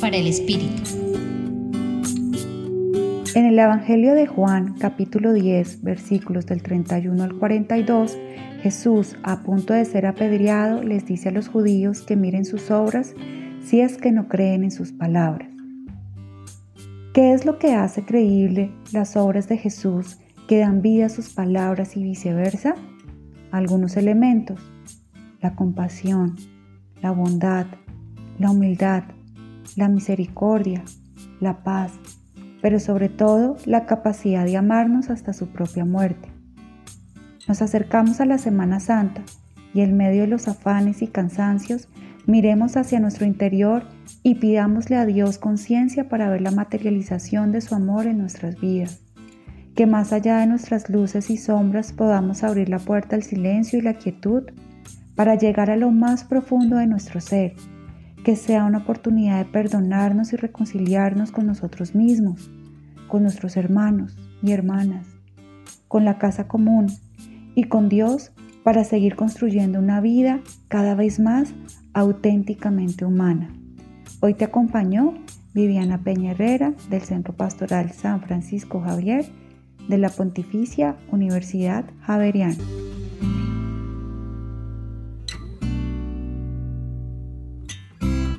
Para el Espíritu. En el Evangelio de Juan, capítulo 10, versículos del 31 al 42, Jesús, a punto de ser apedreado, les dice a los judíos que miren sus obras si es que no creen en sus palabras. ¿Qué es lo que hace creíble las obras de Jesús que dan vida a sus palabras y viceversa? Algunos elementos, la compasión, la bondad, la humildad, la misericordia, la paz, pero sobre todo la capacidad de amarnos hasta su propia muerte. Nos acercamos a la Semana Santa y en medio de los afanes y cansancios miremos hacia nuestro interior y pidámosle a Dios conciencia para ver la materialización de su amor en nuestras vidas. Que más allá de nuestras luces y sombras podamos abrir la puerta al silencio y la quietud para llegar a lo más profundo de nuestro ser, que sea una oportunidad de perdonarnos y reconciliarnos con nosotros mismos, con nuestros hermanos y hermanas, con la casa común y con Dios para seguir construyendo una vida cada vez más auténticamente humana. Hoy te acompañó Viviana Peña Herrera del Centro Pastoral San Francisco Javier de la Pontificia Universidad Javeriana.